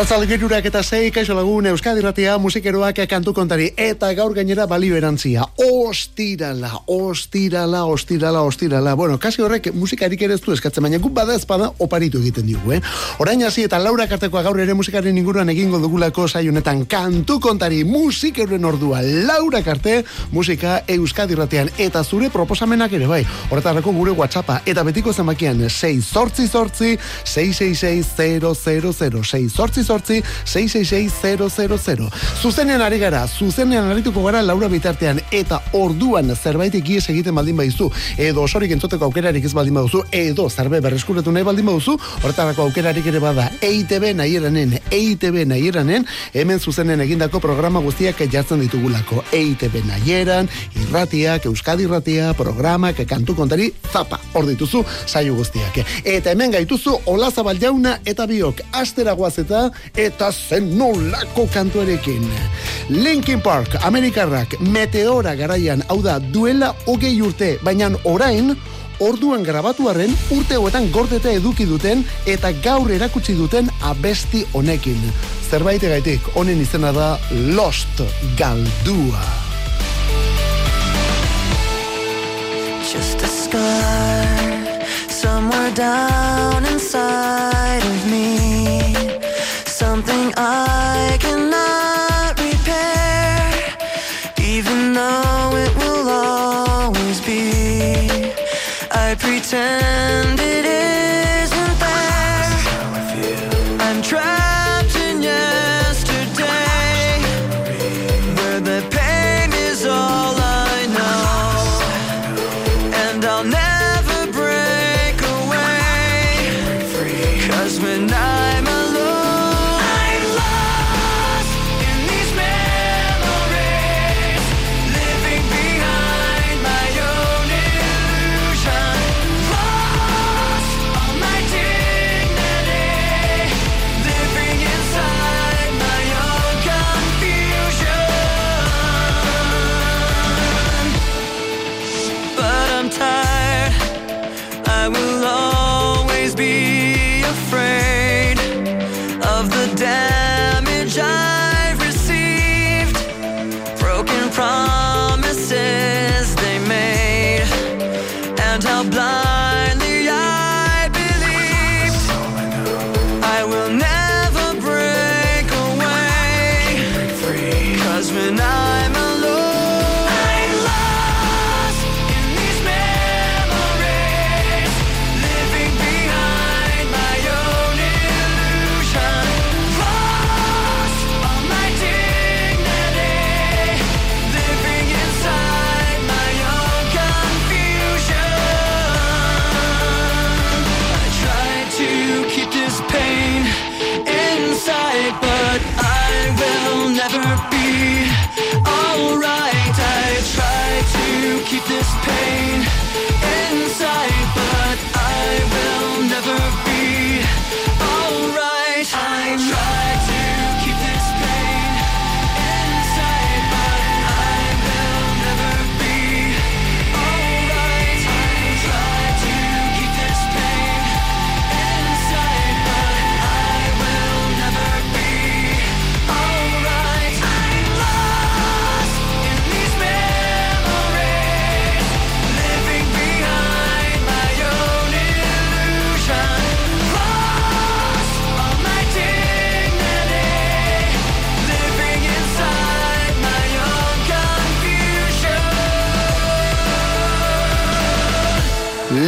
Arratzal gerurak eta zei, kaixo lagun, Euskadi Ratia, musikeroak kantu kontari, eta gaur gainera balio erantzia. Ostirala, ostirala, ostirala, ostirala. Bueno, kasi horrek musikarik ere ez du eskatzen, baina guk bada ezpada oparitu egiten digu, eh? Orain hasi eta Laura Kartekoa gaur ere musikaren inguruan egingo dugulako saionetan kantu kontari musikeroen ordua. Laura Karte, musika Euskadi Ratian, eta zure proposamenak ere bai. Horretarako gure WhatsAppa, eta betiko zamakian, 6 sortzi sortzi, 666 000, 6 sortzi sortzi 666 Zuzenean ari gara, zuzenean arituko gara Laura bitartean eta orduan zerbait ikies egiten baldin baizu edo osorik entzoteko aukerarik ez baldin baduzu edo zerbe berreskuretu nahi baldin baduzu horretarako aukerarik ere bada EITB nahieranen EITB nahieranen hemen zuzenen egindako programa guztiak jartzen ditugulako. EITB nahieran irratiak, euskadi irratia programak, kantu kontari zapa, hor dituzu, saio guztiak. Eta hemen gaituzu olazabal jauna eta biok, astera eta zen nolako kantuarekin. Linkin Park, Amerikarrak, meteora garaian, hau da, duela hogei urte, baina orain, orduan grabatuaren urte hoetan gordeta eduki duten eta gaur erakutsi duten abesti honekin. Zerbait egaitik, honen izena da Lost Galdua. Just a scar Somewhere down inside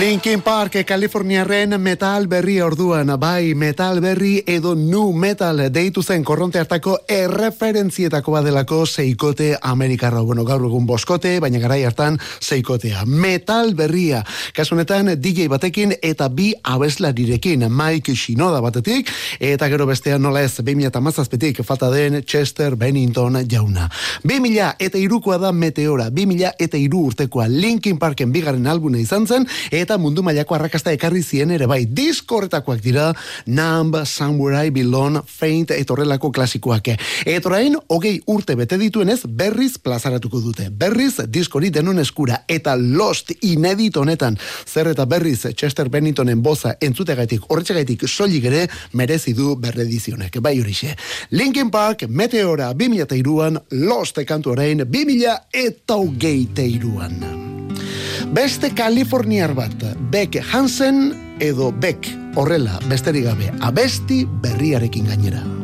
Linkin Park, Kaliforniaren metal berri orduan, bai metal berri edo nu metal deitu zen korronte hartako erreferentzietako badelako seikote Amerikarra. Bueno, gaur egun boskote, baina garai hartan seikotea. Metal berria, kasunetan DJ batekin eta bi abeslarirekin, Mike Shinoda batetik, eta gero bestean nola ez, 2000 eta mazazpetik, falta den Chester Bennington jauna. 2000 eta irukoa da meteora, 2000 eta iru urtekoa Linkin Parken bigaren albuna izan zen, eta mundu mundu mailako arrakasta ekarri zien ere bai diskorretakoak dira Numb, Samurai, Bilon, Faint etorrelako klasikoak. Etorain, hogei urte bete dituenez berriz plazaratuko dute. Berriz diskori denon eskura eta Lost inedit honetan zer eta berriz Chester Benningtonen boza entzutegaitik horretxegaitik soilik ere merezi du berredizionek. Bai horixe. Linkin Park, Meteora, 2002an, Lost kantu orain, 2000 eta hogei teiruan. Beste Kaliforniar bat, Beck Hansen edo Beck horrela besterik gabe abesti berriarekin gainera.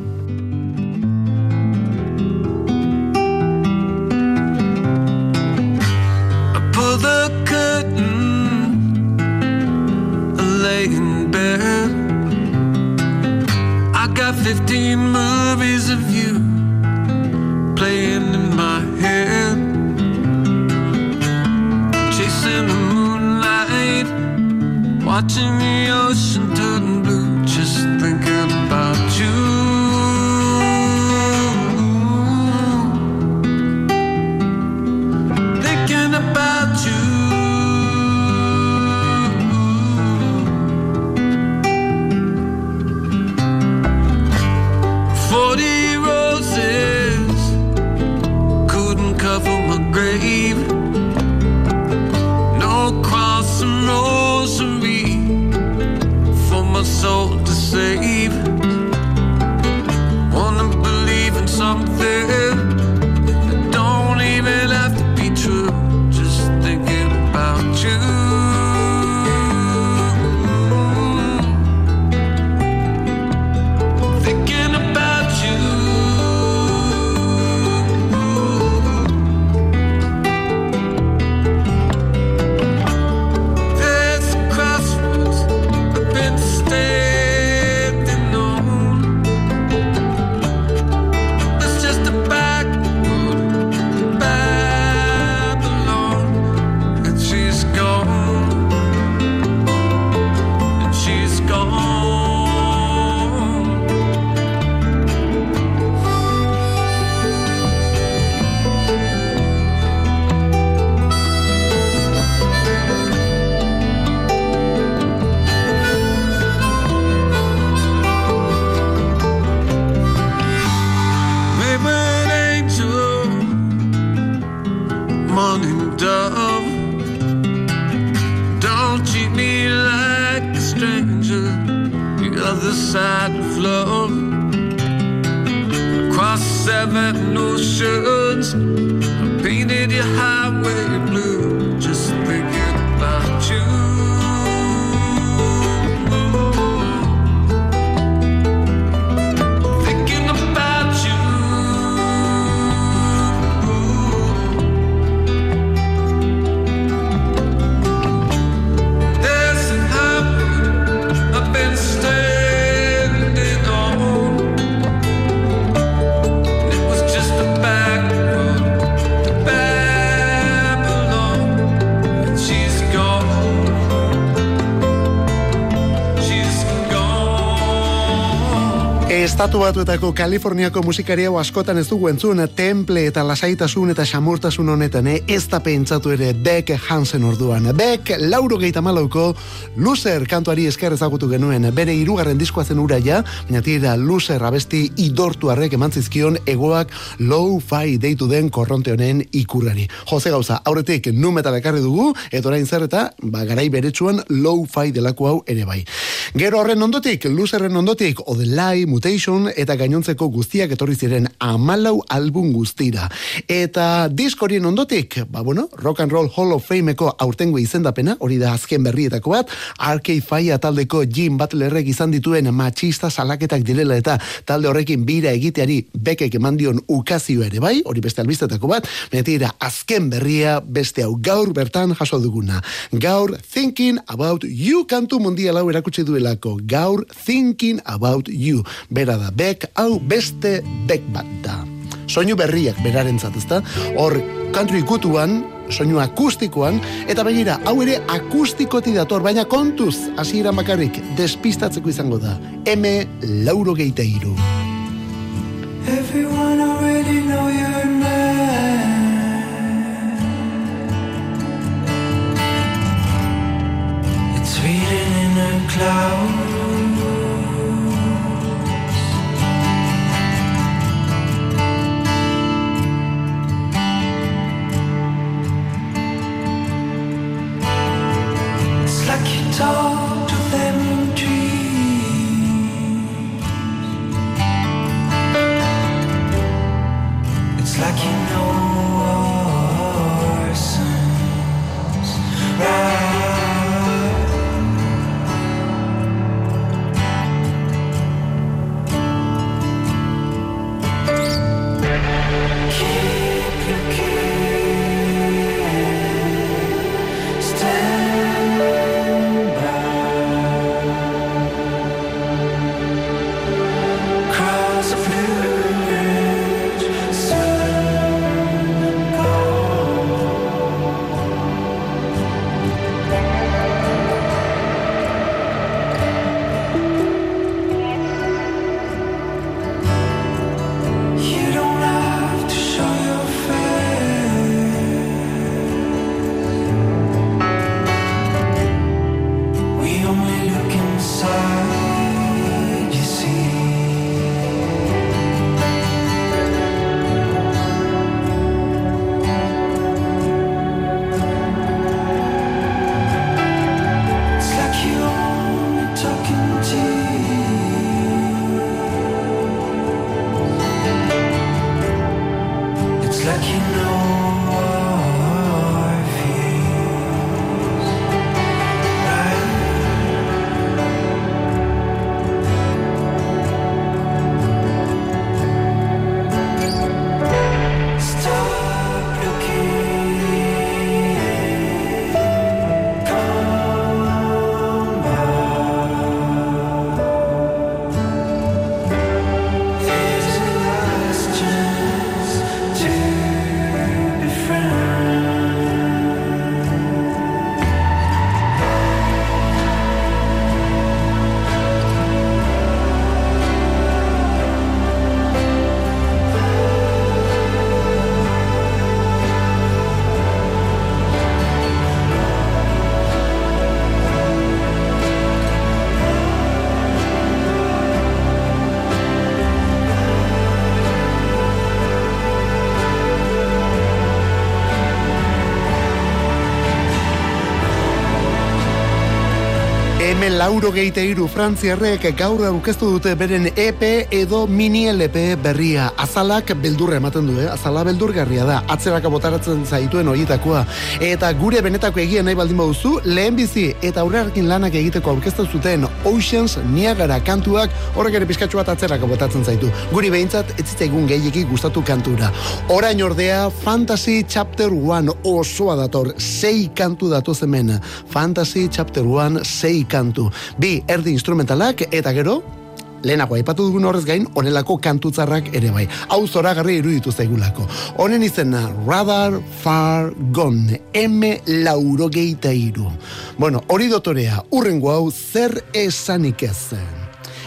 way it blew. Estatu batuetako Kaliforniako musikari hau askotan ez dugu entzun temple eta lasaitasun eta xamurtasun honetan, eh? ez da pentsatu ere Beck Hansen orduan. Beck lauro geita malauko Loser kantuari esker ezagutu genuen, bere hirugarren diskoa zen ura ja, baina tira Loser abesti idortu arrek eman zizkion egoak low-fi deitu den korronte honen ikurrari. Jose gauza, aurretik nu metal ekarri dugu, eta orain zer eta, ba, garai beretsuan low-fi delako hau ere bai. Gero horren ondotik, Loserren ondotik, Odelai, Mutation eta gainontzeko guztiak etorri ziren amalau album guztira. Eta diskorien ondotik, ba bueno, Rock and Roll Hall of Fameko aurtengo izendapena, hori da azken berrietako bat, Arcade Fire taldeko Jim Butlerrek izan dituen machista salaketak direla eta talde horrekin bira egiteari bekek eman dion ukazio ere bai, hori beste albistetako bat, metira azken berria beste hau gaur bertan jaso duguna. Gaur Thinking About You kantu mundial hau erakutsi duelako. Gaur Thinking About You. Bera da, bek hau beste bek bat da. Soinu berriak berarentzat, ezta? Hor, country gutuan, soinu akustikoan, eta begira, hau ere akustikotik dator, baina kontuz, hasieran bakarrik, despistatzeko izango da. M. Lauro geite iru. Everyone already know your name. It's clouds. It's Hemen lauro geite iru frantziarrek gaur aurkeztu dute beren EP edo mini LP berria. Azalak beldurra ematen du, eh? Azala beldurgarria da. Atzeraka botaratzen zaituen horietakoa. Eta gure benetako egia nahi baldin baduzu, lehen bizi eta aurrearkin lanak egiteko aurkeztu zuten Oceans Niagara kantuak horrek ere pizkatxu bat atzeraka botatzen zaitu. Guri behintzat ez zitzaigun gehiegi gustatu kantura. Orain ordea Fantasy Chapter 1 osoa dator. Sei kantu datoz hemen. Fantasy Chapter 1 sei kantu. Bi erdi instrumentalak eta gero Lehenago aipatu dugun horrez gain, honelako kantutzarrak ere bai. Hau zoragarri iruditu zaigulako. Honen izena, Radar Far Gone, M laurogeita iru. Bueno, hori dotorea, urrengo hau zer esanik ez.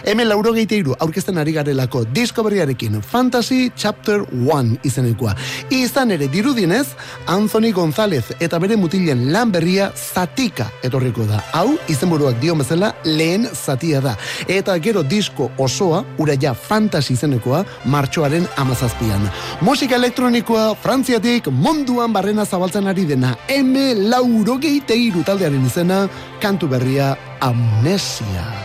Hemen laurogeita iru aurkezten ari garelako disko Fantasy Chapter 1 izenekoa. Izan ere dirudinez, Anthony González eta bere mutilen lan berria zatika etorriko da. Hau, izenburuak dio bezala lehen zatia da. Eta gero disko osoa, ura ja Fantasy izenekoa, martxoaren amazazpian. Musika elektronikoa, frantziatik munduan barrena zabaltzen ari dena. M laurogeita iru taldearen izena, kantu berria Amnesia.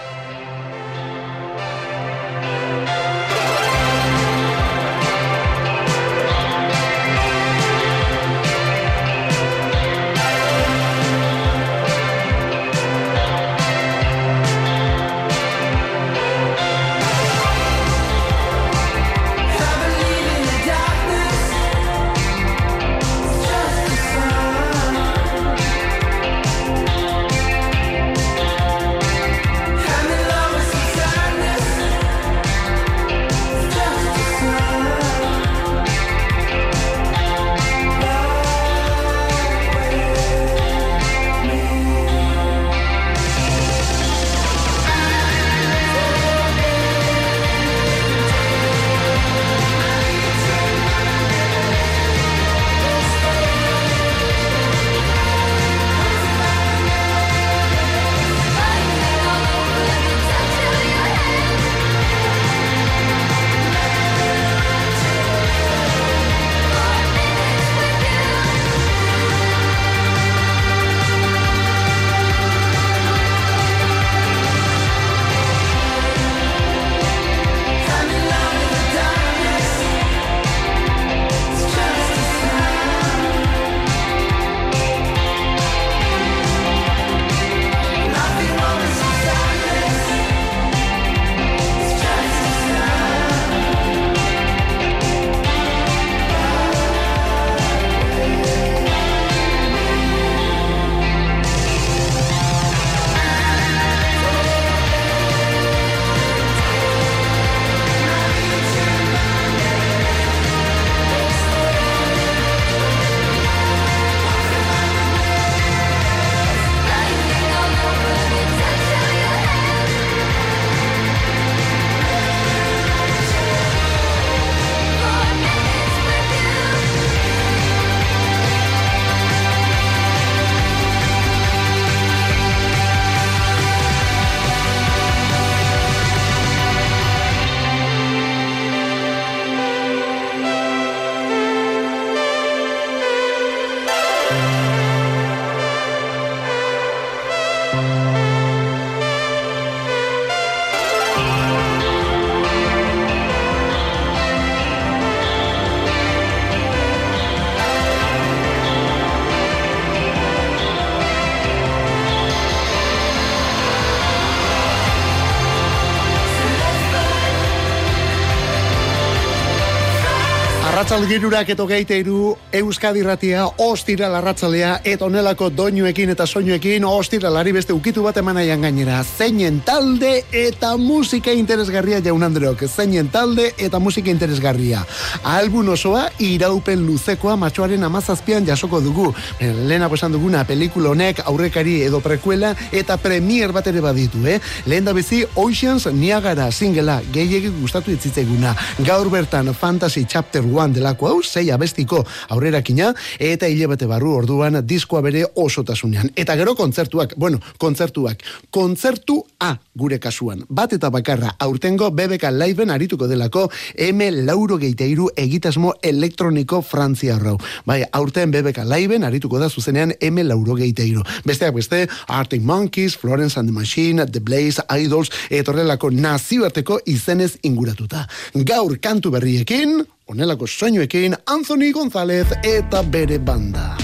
Arratzalgirurak eto geiteiru Euskadi ratia, ostira larratzalea, eta onelako doinuekin eta soinuekin, ostira lari beste ukitu bat emanaian gainera. Zeinen talde eta musika interesgarria jaun Andreok. Zeinen talde eta musika interesgarria. Albun osoa, iraupen luzekoa matxoaren amazazpian jasoko dugu. Lehena esan duguna, pelikula honek aurrekari edo prekuela eta premier bat ere baditu, eh? Lehen da bizi Oceans Niagara singela gehiagik gustatu itzitzaiguna. Gaur bertan Fantasy Chapter 1 delako hau, sei abestiko aurrerakina, eta hilabete barru orduan diskoa bere osotasunean. Eta gero kontzertuak, bueno, kontzertuak, kontzertu A gure kasuan. Bat eta bakarra, aurtengo BBK Liveen arituko delako M lauro geiteiru egitasmo elektroniko Frantzia rau. Bai, aurten BBK Liveen arituko da zuzenean M lauro geiteiru. Besteak beste, Arctic Monkeys, Florence and the Machine, The Blaze, Idols, etorrelako nazioarteko izenez inguratuta. Gaur kantu berriekin, onelako soinuekin, Anthony González eta bere banda.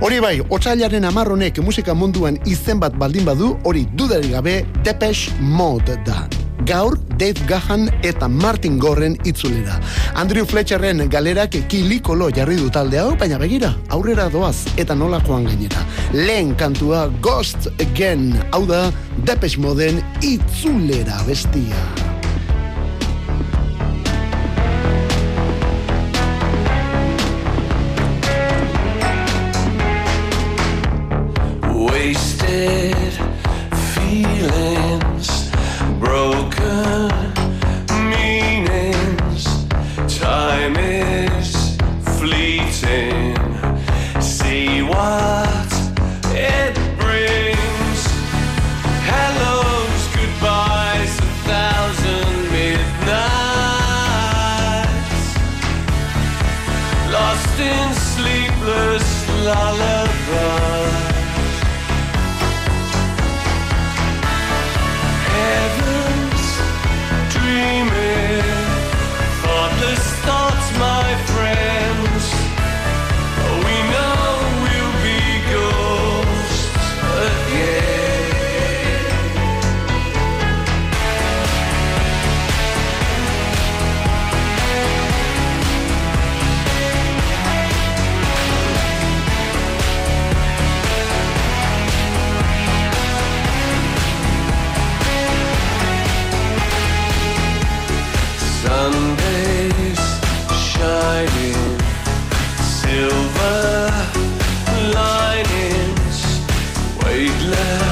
Hori bai, otsailaren amarronek musika munduan izen bat baldin badu, hori dudarik gabe Depeche Mode da. Gaur, Dave Gahan eta Martin Gorren itzulera. Andrew Fletcherren galerak kilikolo jarri du talde hau, baina begira, aurrera doaz eta nola joan gainera. Lehen kantua Ghost Again, hau da Depeche Moden itzulera bestia. love.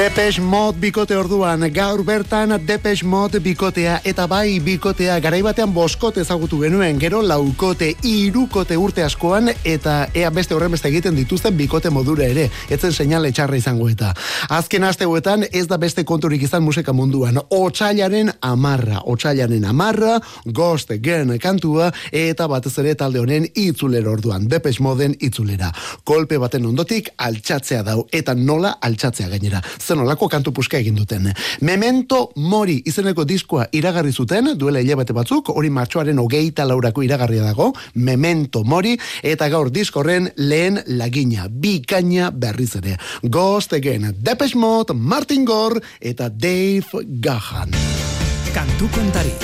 Depeche Mode bikote orduan, gaur bertan Depeche Mode bikotea eta bai bikotea garaibatean boskote ezagutu genuen, gero laukote, irukote urte askoan eta ea beste horren beste egiten dituzten bikote modura ere, etzen seinale txarra izango eta. Azken asteuetan ez da beste konturik izan musika munduan, otxailaren amarra, otxailaren amarra, Ghost Again kantua eta batez ere talde honen itzulera orduan, Depeche Modeen itzulera. Kolpe baten ondotik altxatzea dau eta nola altxatzea gainera zen olako kantu puska egin duten. Memento Mori izeneko diskoa iragarri zuten, duela hilabete batzuk, hori martxoaren hogeita laurako iragarria dago, Memento Mori, eta gaur diskorren lehen lagina, bikaina berriz ere. Ghost Again, Depeche Mode, Martin Gore eta Dave Gahan. Kantu kontari.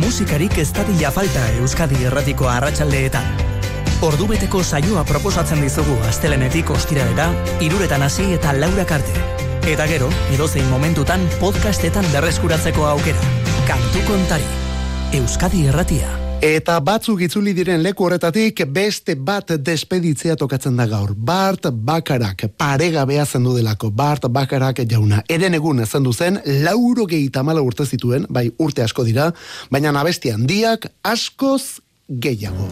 Musikarik ez dadila falta Euskadi erratiko arratsaldeetan. Ordubeteko saioa proposatzen dizugu astelenetik ostiralera, iruretan hasi eta laura karte. Eta gero, edozein momentutan podcastetan berreskuratzeko aukera. Kantu kontari. Euskadi erratia. Eta batzuk itzuli diren leku horretatik beste bat despeditzea tokatzen da gaur. Bart Bakarak, paregabea zendu delako. Bart Bakarak jauna. Eren egun zendu zen, lauro gehitamala urte zituen, bai urte asko dira, baina nabesti handiak askoz gehiago.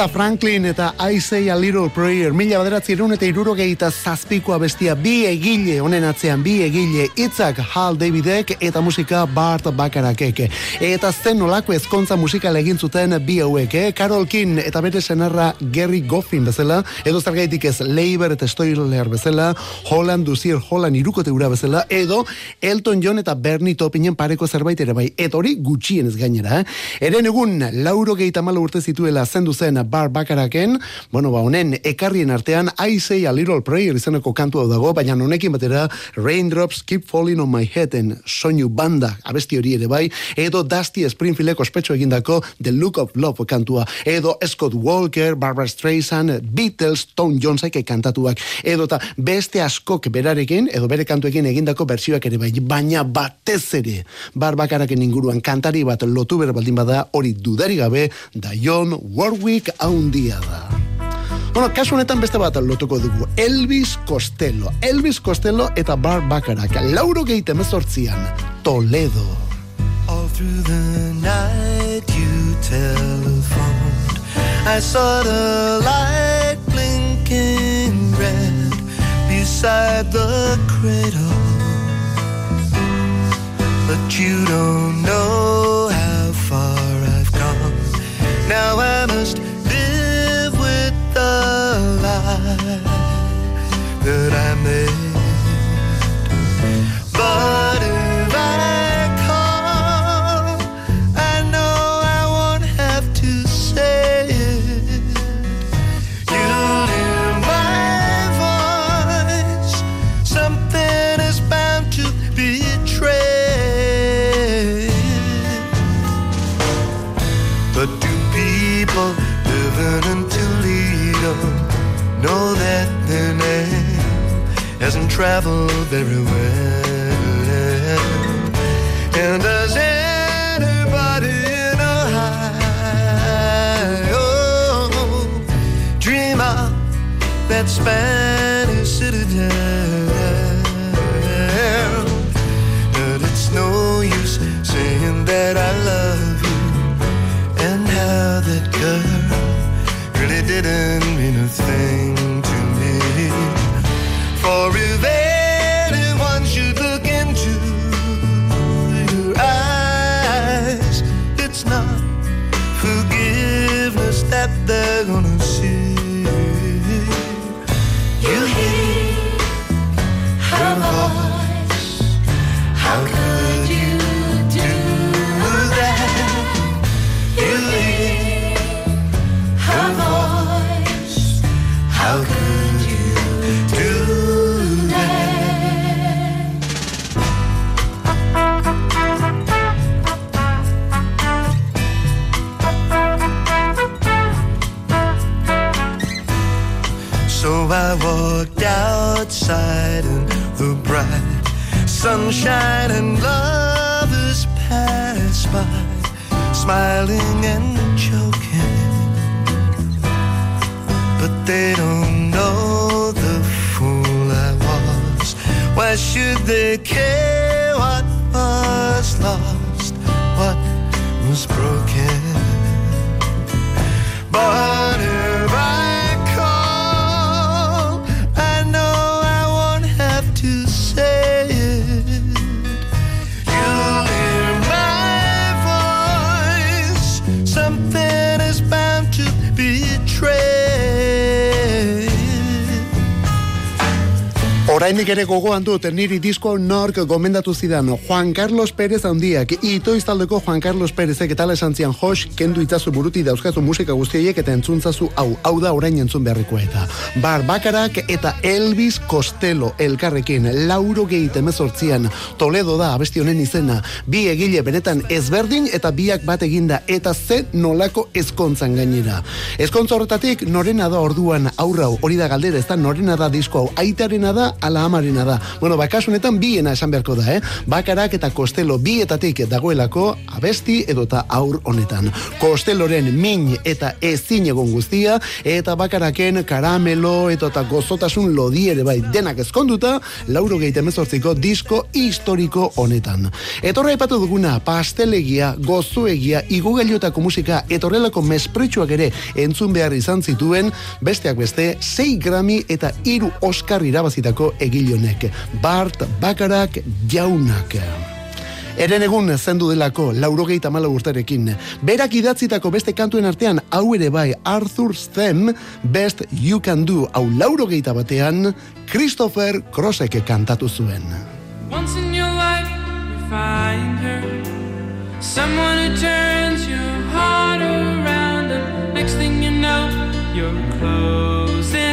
Aretha Franklin eta I Say a Little Prayer mila baderatzi erun eta irurogeita zazpikoa bestia bi egile honen atzean bi egile itzak Hal Davidek eta musika Bart Bakarakek eta zen nolako ezkontza musikal egin zuten bi hauek eh? Carol King eta bere senarra Gary Goffin bezala edo zergaitik ez Leiber eta Stoiler bezala Holland Duzier Holland irukote ura bezala edo Elton John eta Bernie Topinen pareko zerbait ere bai eta hori gutxien ez gainera eh? eren egun lauro gehieta urte zituela zendu zen bar bakaraken, bueno, ba, honen ekarrien artean, I say a little prayer izeneko kantu hau dago, baina honekin batera Raindrops Keep Falling on My Headen soinu banda, abesti hori ere bai, edo Dusty Springfieldeko ospetxo egindako The Look of Love kantua, edo Scott Walker, Barbara Streisand, Beatles, Tom Jonesek kantatuak, edo eta beste askok berarekin, edo bere kantuekin egindako bertsioak ere bai, baina batez ere, bar inguruan kantari bat lotu bere baldin bada, hori dudari gabe, Dion Warwick haundia da. Bueno, kasu honetan beste bat lotuko dugu. Elvis Costello. Elvis Costello eta Bar Bakarak. Lauro geite mezortzian. Toledo. All through the night you telephoned. I saw the light blinking red beside the cradle. But you don't know how far I've come. Now I must that I made. But travel very well. And does anybody know how? Oh, dream of that Spanish Why should they care what was lost, what was broken? Orainik ere gogoan dut niri disko nork gomendatu zidan. Juan Carlos Pérez handiak itoiz taldeko Juan Carlos Pérezek eta esan zian jos kendu itzazu buruti dauzkazu musika guztiaiek eta entzuntzazu hau. Hau da orain entzun beharrikoa eta. Bar Bakarak eta Elvis Costello elkarrekin lauro gehit emezortzian Toledo da abesti honen izena. Bi egile benetan ezberdin eta biak bat eginda eta ze nolako ezkontzan gainera. Ezkontza horretatik norena da orduan aurrau hori da galdera ez da norena da disko hau. Aitarena da ala amarena da. Bueno ba kasu honetan biena esan beharko da eh? Bakarak eta Costello bietatik dagoelako abesti edota aur honetan. Costelloren min eta ezin egon guztia eta bakaraken karamelo eta gozotasun lodi ere bai denak ezkonduta lauro gehieta emezortziko disko historiko honetan. Etorra epatu duguna pastelegia gozuegia igugailuetako musika etorrelako mespretsuak ere entzun behar izan zituen besteak beste 6 Grammy eta hiru Oscar irabazitako egilonek Bart Bakarak jaunak Eren egun zendu delako, laurogeita mala urterekin. Berak idatzitako beste kantuen artean, hau ere bai, Arthur Stem, Best You Can Do, hau laurogeita batean, Christopher Crossek kantatu zuen. Once in your life, you find her. Someone who turns your heart around, and next thing you know, you're closing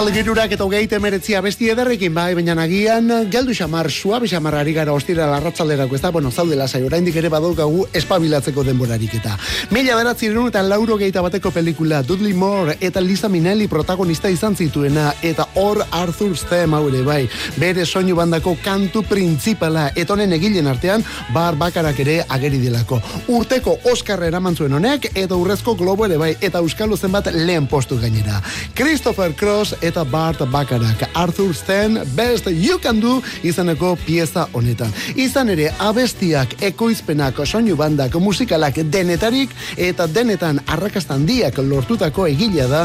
Arratzalde girurak eta hogeite meretzi abesti ederrekin bai, baina nagian geldu xamar, suabe xamar ari gara ostira arratzalderako, ez da, bueno, zaude lasai, oraindik ere badaukagu espabilatzeko denborarik eta. Mila beratziren eta lauro geita bateko pelikula Dudley Moore eta Lisa Minnelli protagonista izan zituena eta hor Arthur Stem hau ere bai, bere soinu bandako kantu printzipala eta honen egilen artean bar bakarak ere ageri delako. Urteko Oscar eraman zuen honek eta urrezko globo ere bai eta euskalo zenbat lehen postu gainera. Christopher Cross eta Bart Bakarak Arthur Sten Best You Can Do izaneko pieza honetan. Izan ere abestiak, ekoizpenak, soinu bandak, musikalak denetarik eta denetan arrakastan diak lortutako egilea da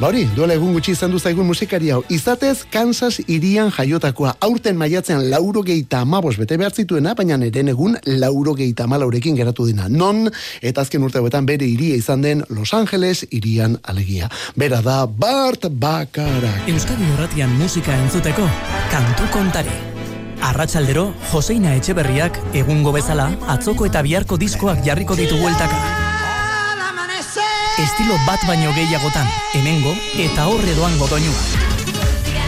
Ba hori, duela egun gutxi izan du zaigun musikari hau. Izatez, Kansas irian jaiotakoa. Aurten maiatzean lauro geita amabos bete behar zituena, baina neren egun lauro geita amalaurekin geratu dena. Non, eta azken urte hauetan bere iria izan den Los Angeles irian alegia. Bera da Bart Bakarak. Euskadi Irratian musika entzuteko, kantu kontari. Arratsaldero, Joseina Etxeberriak egungo bezala atzoko eta biharko diskoak jarriko ditu bueltaka. Estilo bat baino gehiagotan, hemengo eta horre doango doinua.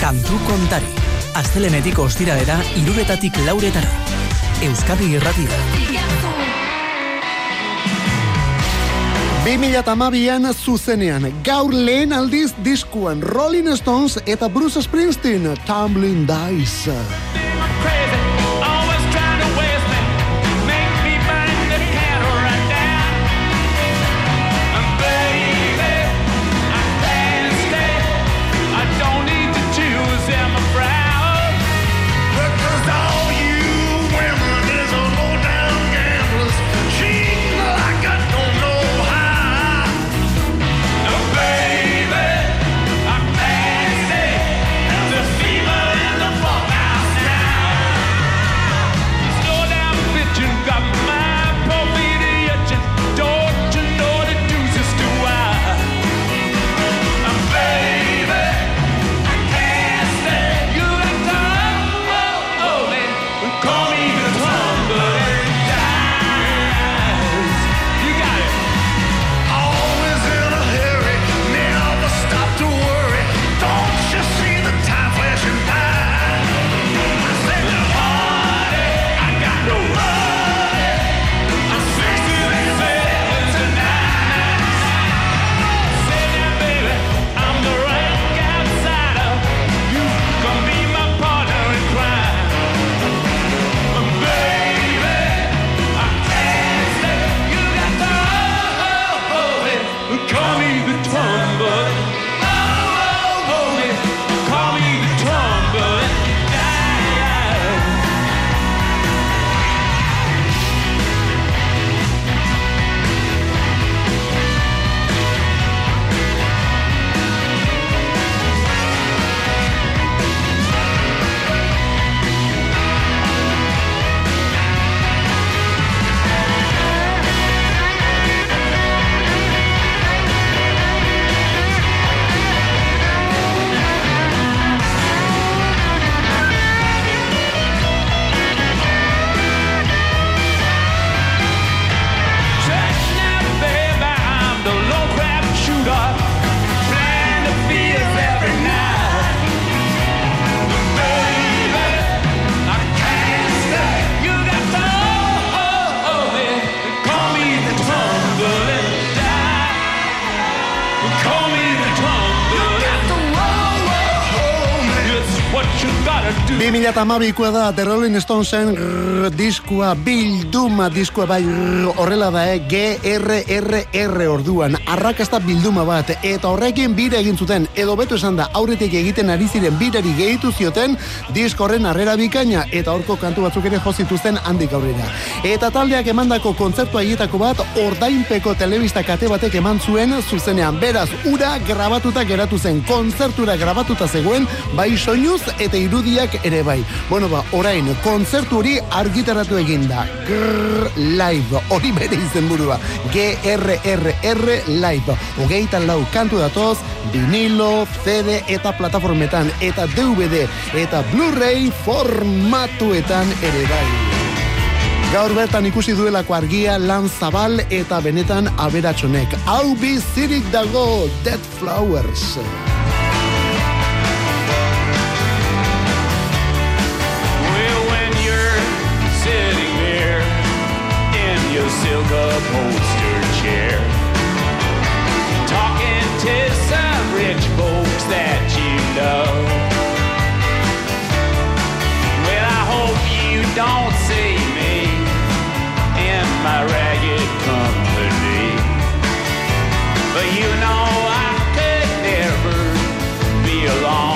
Kantu kontari. Astelenetik ostiralera iruretatik lauretara. Euskadi Irratia. 2008an zuzenean, gaur lehen aldiz diskuan Rolling Stones eta Bruce Springsteen, Tumbling Dice. Call me 2008koa da The Rolling Stonesen grrr, diskua, bilduma diskua bai grrr, horrela da, eh? GRRR orduan, arrakasta bilduma bat, eta horrekin bire egin zuten, edo beto esan da, aurretik egiten ari ziren bireri gehitu zioten, diskorren harrera bikaina, eta horko kantu batzuk ere jozituzten handik aurrera. Eta taldeak emandako kontzertu haietako bat, ordainpeko telebista kate batek eman zuen zuzenean, beraz, ura grabatuta geratu zen, kontzertura grabatuta zegoen, bai soinuz eta irudiak ere bai. Bueno, ba, orain, kontzertu hori argitaratu egin da. Grrr, live, hori bere izenburua. GRRR live. Hogeita lau kantu datoz, vinilo, CD eta plataformetan, eta DVD, eta Blu-ray formatuetan ere bai. Gaur bertan ikusi duelako argia lan zabal eta benetan aberatsonek. Hau bizirik dago Dead Flowers. Upholster chair. Talking to some rich folks that you love. Well, I hope you don't see me in my ragged company. But you know I could never be alone.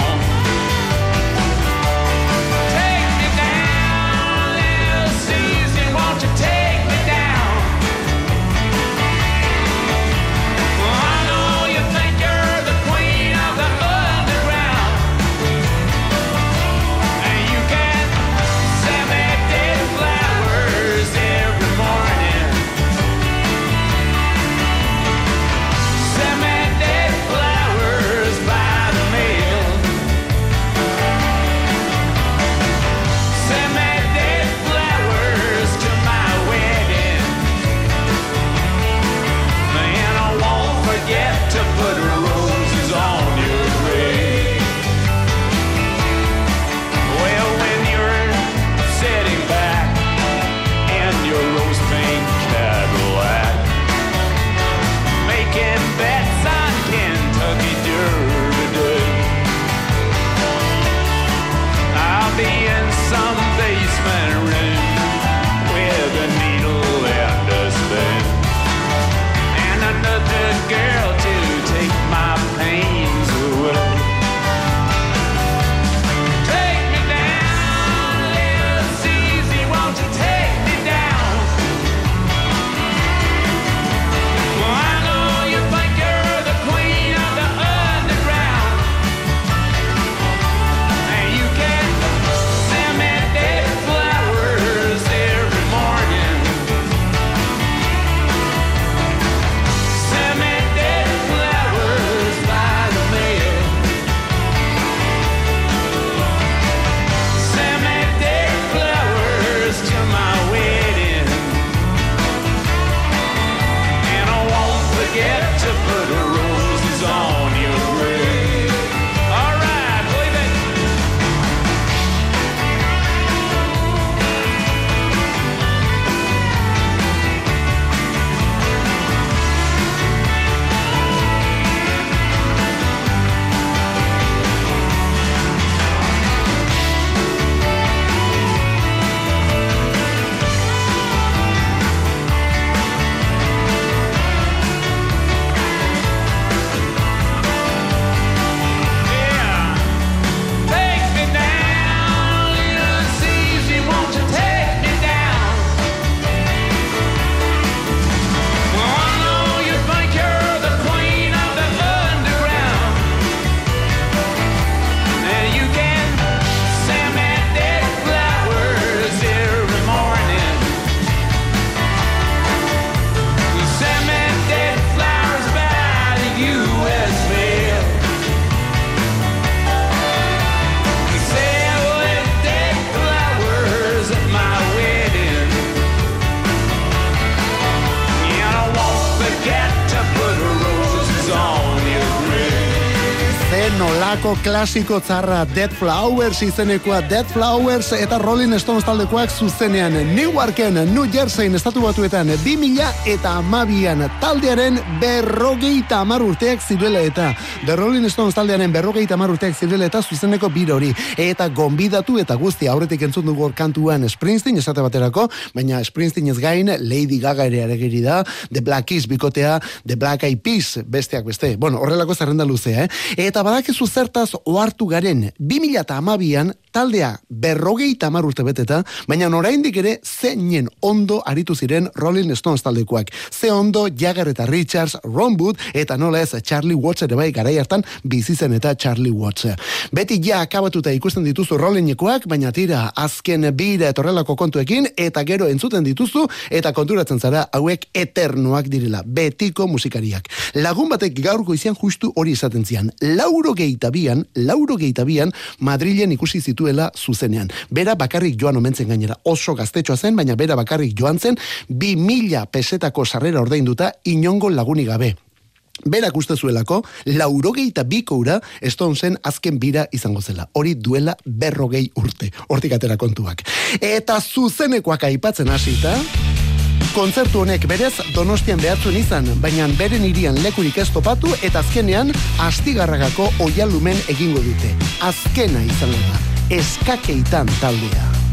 Klasiko zarra Dead Flowers izenekoa. Dead Flowers eta Rolling Stones taldekoak zuzenean. Newarken, New Jerseyn estatu batuetan 2000 eta amabian taldearen berrogeita amar urteak zirela eta The Rolling Stones taldearen berrogeita amar urteak zirela eta zuzeneko bir hori. Eta gonbidatu eta guzti aurretik entzun dugu kantuan Springsteen esate baterako, baina Springsteen ez gain Lady Gaga ere aregeri da. The Black Keys bikotea The Black Eyed Peas besteak beste, bueno, horrelako zerrenda luzea, eh? Eta badakizu zertaz ohartu garen 2012an taldea berrogeita hamar urte beteta, baina oraindik ere zeinen ondo aritu ziren Rolling Stones taldekoak. Ze ondo Jagger eta Richards, Ron Wood eta nola ez Charlie Watts ere bai garai hartan bizi zen eta Charlie Watts. Beti ja akabatuta ikusten dituzu Rollingekoak, baina tira azken bira etorrelako kontuekin eta gero entzuten dituzu eta konturatzen zara hauek eternoak direla, betiko musikariak. Lagun batek gaur goizian justu hori esaten zian. Lauro lauro geitabian, Madrilen ikusi zituela zuzenean. Bera bakarrik joan omentzen gainera oso gaztetxoa zen, baina bera bakarrik joan zen, bi mila pesetako sarrera ordainduta inongo lagunik gabe. Berak uste zuelako, laurogeita biko ura Stonesen azken bira izango zela. Hori duela berrogei urte. Hortik atera kontuak. Eta zuzenekoak aipatzen hasita... Kontzertu honek berez Donostian behatzuen izan, baina beren irian lekurik ez topatu eta azkenean astigarragako oialumen egingo dute. Azkena izan da, eskakeitan taldea.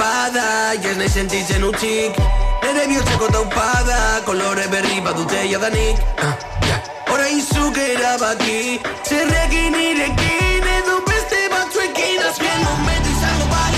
Bada, jes nahi sentitzen utzik. Nere bihurtzeko taupada, kolore berri badute jadanik. Ah, yeah. Orain zuk erabaki, zerrekin irekin Edo beste batzuekin azken momentu izango balitz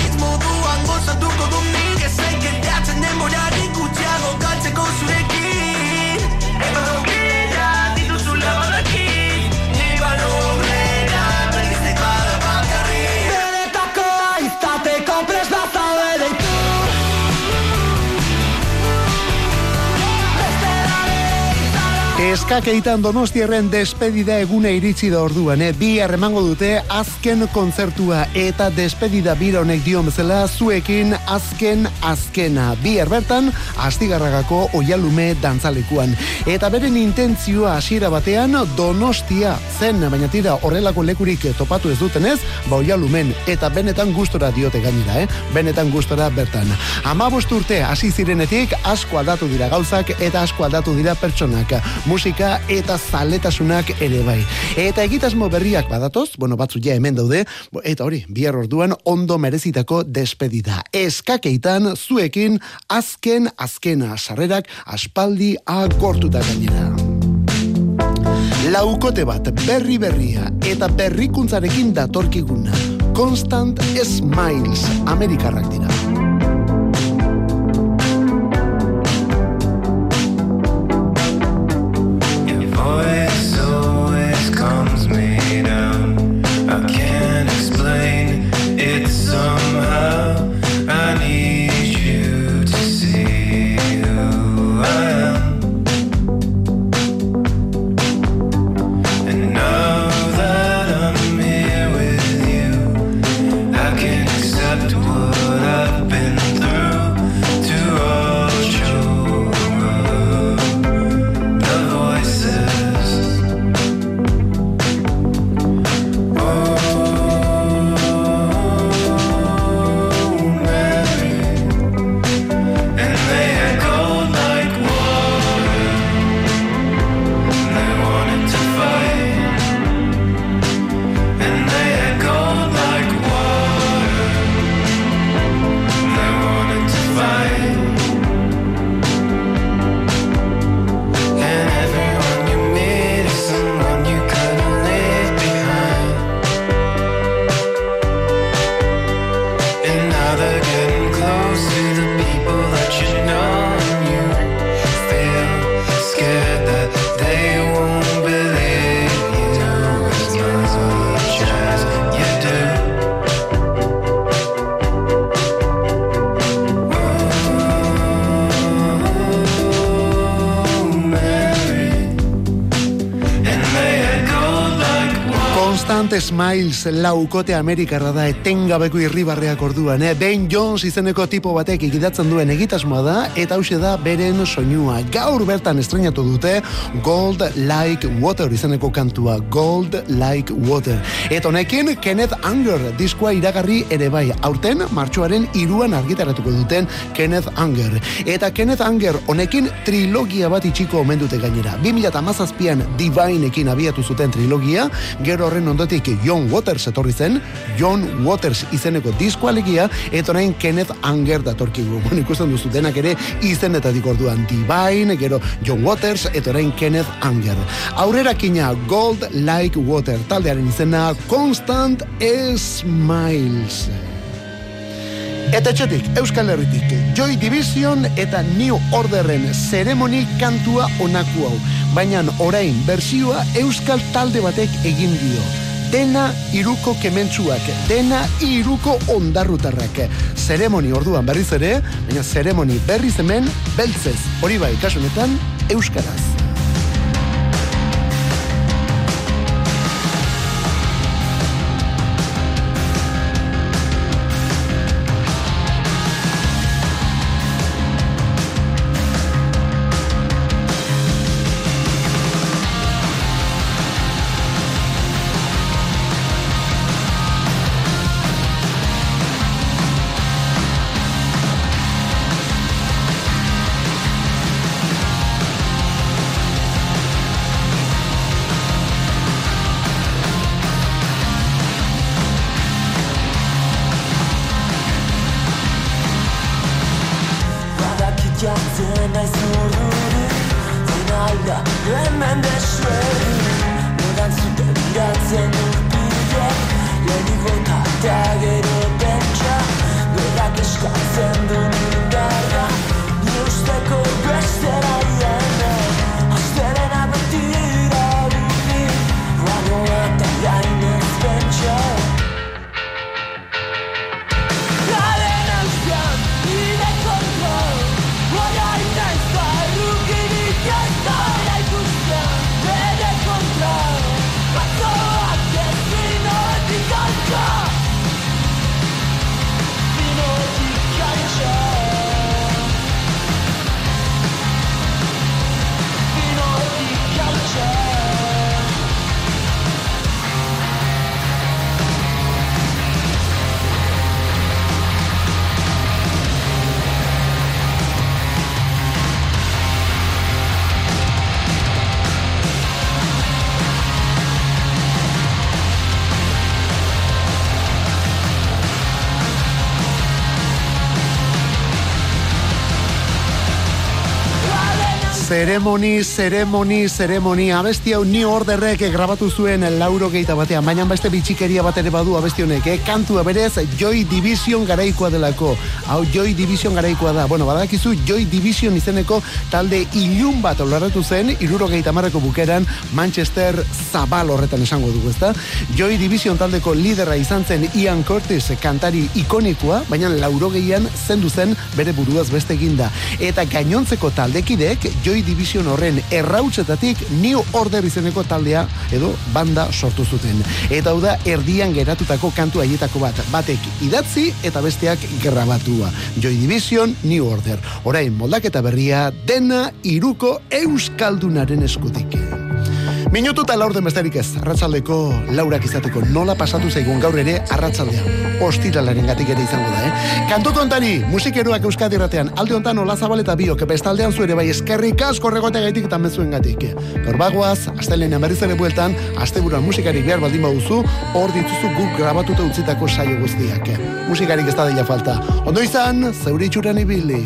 izara Eskakeitan Donostierren despedida egune iritsi da orduan, eh? bi emango dute azken kontzertua eta despedida bira honek dion bezala zuekin azken azkena. Bi bertan astigarragako oialume dantzalekuan. Eta beren intentzioa hasiera batean Donostia zen, baina tira horrelako lekurik topatu ez dutenez, ba oialumen eta benetan gustora diote gainera, eh? benetan gustora bertan. Amabost urte hasi zirenetik asko aldatu dira gauzak eta asko aldatu dira pertsonak, musika eta zaletasunak ere bai. Eta egitasmo berriak badatoz, bueno, batzu ja hemen daude, eta hori, bihar orduan ondo merezitako despedida. Eskakeitan zuekin azken azkena sarrerak aspaldi agortuta gainera. Laukote bat berri berria eta berrikuntzarekin datorkiguna. Constant Smiles, Amerikarrak dira. Smiles laukote Amerikarra da etengabeko irribarreak orduan, eh? Ben Jones izeneko tipo batek egidatzen duen egitasmoa da, eta hause da beren soinua. Gaur bertan estrenatu dute Gold Like Water izeneko kantua, Gold Like Water. Eta honekin Kenneth Anger diskoa iragarri ere bai, aurten martxoaren iruan argitaratuko duten Kenneth Anger. Eta Kenneth Anger honekin trilogia bat itxiko omen dute gainera. 2008an Divineekin abiatu zuten trilogia, gero horren ondotik John Waters etorri zen, John Waters izeneko diskoa alegia, eta orain Kenneth Anger datorkigu. Bueno, ikusten duzu denak ere izenetatik orduan Divine, gero John Waters, eta orain Kenneth Anger. Aurrera kina Gold Like Water, taldearen izena Constant Smiles. Eta etxetik, Euskal Herritik, Joy Division eta New Orderren zeremoni kantua onaku hau. Baina orain, bersioa Euskal talde batek egin dio. Dena iruko kementsuak, dena iruko ondarrutarrak. Zeremoni orduan berriz ere, baina zeremoni berriz hemen beltzez. Hori bai, kasunetan, Euskaraz. Dena alda Zeremoni, zeremoni, zeremoni, abesti hau New Orderrek grabatu zuen lauro geita batean, baina beste bitxikeria bat ere badu abesti honek, eh? kantua berez Joy Division garaikoa delako, hau Joy Division garaikoa da, bueno, badakizu Joy Division izeneko talde ilun bat olaratu zen, iruro geita marreko bukeran Manchester zabal horretan esango dugu, ezta? Joy Division taldeko lidera izan zen Ian Curtis kantari ikonikoa, baina lauro geian zendu zen bere buruaz beste eginda. Eta gainontzeko taldekidek Joy Division horren errautzetatik New Order izeneko taldea edo banda sortu zuten. Eta hau da erdian geratutako kantu haietako bat. Batek idatzi eta besteak grabatua. Joy Division, New Order. Orain moldaketa berria dena iruko euskaldunaren eskutik. Minutu eta laur besterik ez, arratzaldeko laurak izateko nola pasatu zaigun gaur ere arratsaldean. Ostiralaren gatik ere izango da, eh? Kantu kontari, musikeroak euskadi ratean, alde hontan Ola Zabal eta biok, bestaldean zuere bai eskerrik asko regote gaitik eta mezuen gatik. Gaur bagoaz, astelenean berriz ere bueltan, asteburuan musikarik behar baldin baduzu, hor dituzu guk grabatuta utzitako saio guztiak. Musikarik ez da dela falta. Ondo izan, zeure itxuran ibili.